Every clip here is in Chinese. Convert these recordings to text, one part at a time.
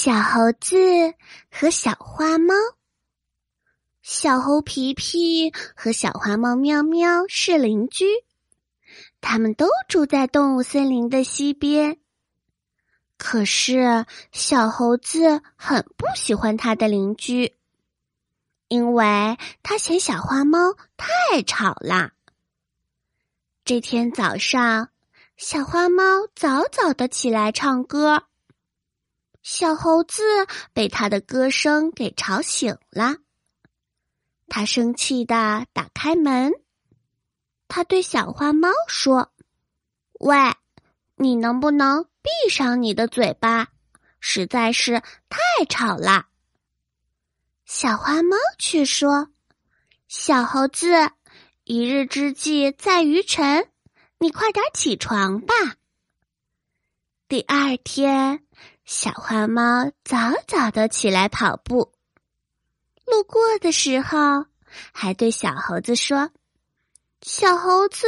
小猴子和小花猫，小猴皮皮和小花猫喵喵是邻居，他们都住在动物森林的西边。可是小猴子很不喜欢他的邻居，因为他嫌小花猫太吵了。这天早上，小花猫早早的起来唱歌。小猴子被他的歌声给吵醒了，他生气的打开门。他对小花猫说：“喂，你能不能闭上你的嘴巴？实在是太吵了。”小花猫却说：“小猴子，一日之计在于晨，你快点起床吧。”第二天。小花猫早早的起来跑步，路过的时候还对小猴子说：“小猴子，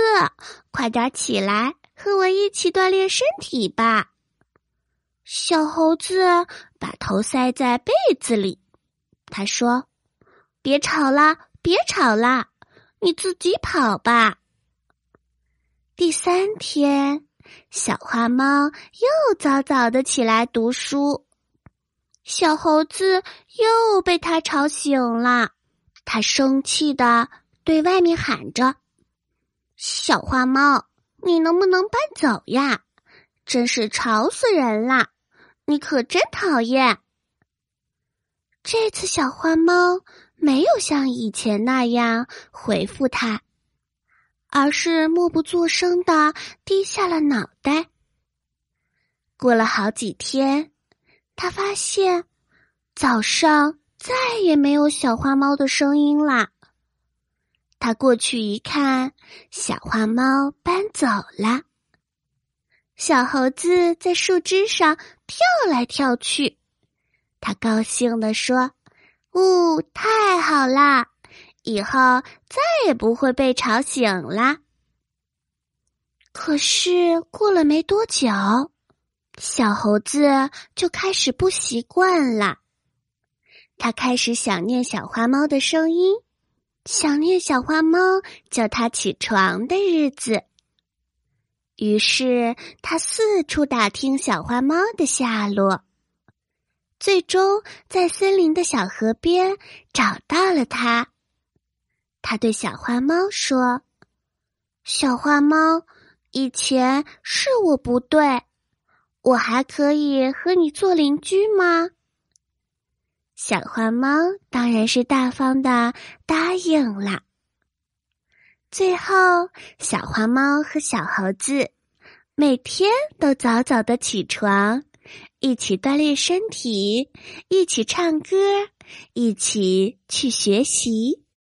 快点起来，和我一起锻炼身体吧。”小猴子把头塞在被子里，他说：“别吵啦，别吵啦，你自己跑吧。”第三天。小花猫又早早的起来读书，小猴子又被它吵醒了。它生气的对外面喊着：“小花猫，你能不能搬走呀？真是吵死人了！你可真讨厌。”这次小花猫没有像以前那样回复它。而是默不作声的低下了脑袋。过了好几天，他发现早上再也没有小花猫的声音啦。他过去一看，小花猫搬走了。小猴子在树枝上跳来跳去，他高兴地说：“哦，太好啦！”以后再也不会被吵醒了。可是过了没多久，小猴子就开始不习惯了。他开始想念小花猫的声音，想念小花猫叫他起床的日子。于是他四处打听小花猫的下落，最终在森林的小河边找到了它。他对小花猫说：“小花猫，以前是我不对，我还可以和你做邻居吗？”小花猫当然是大方的答应了。最后，小花猫和小猴子每天都早早的起床，一起锻炼身体，一起唱歌，一起去学习。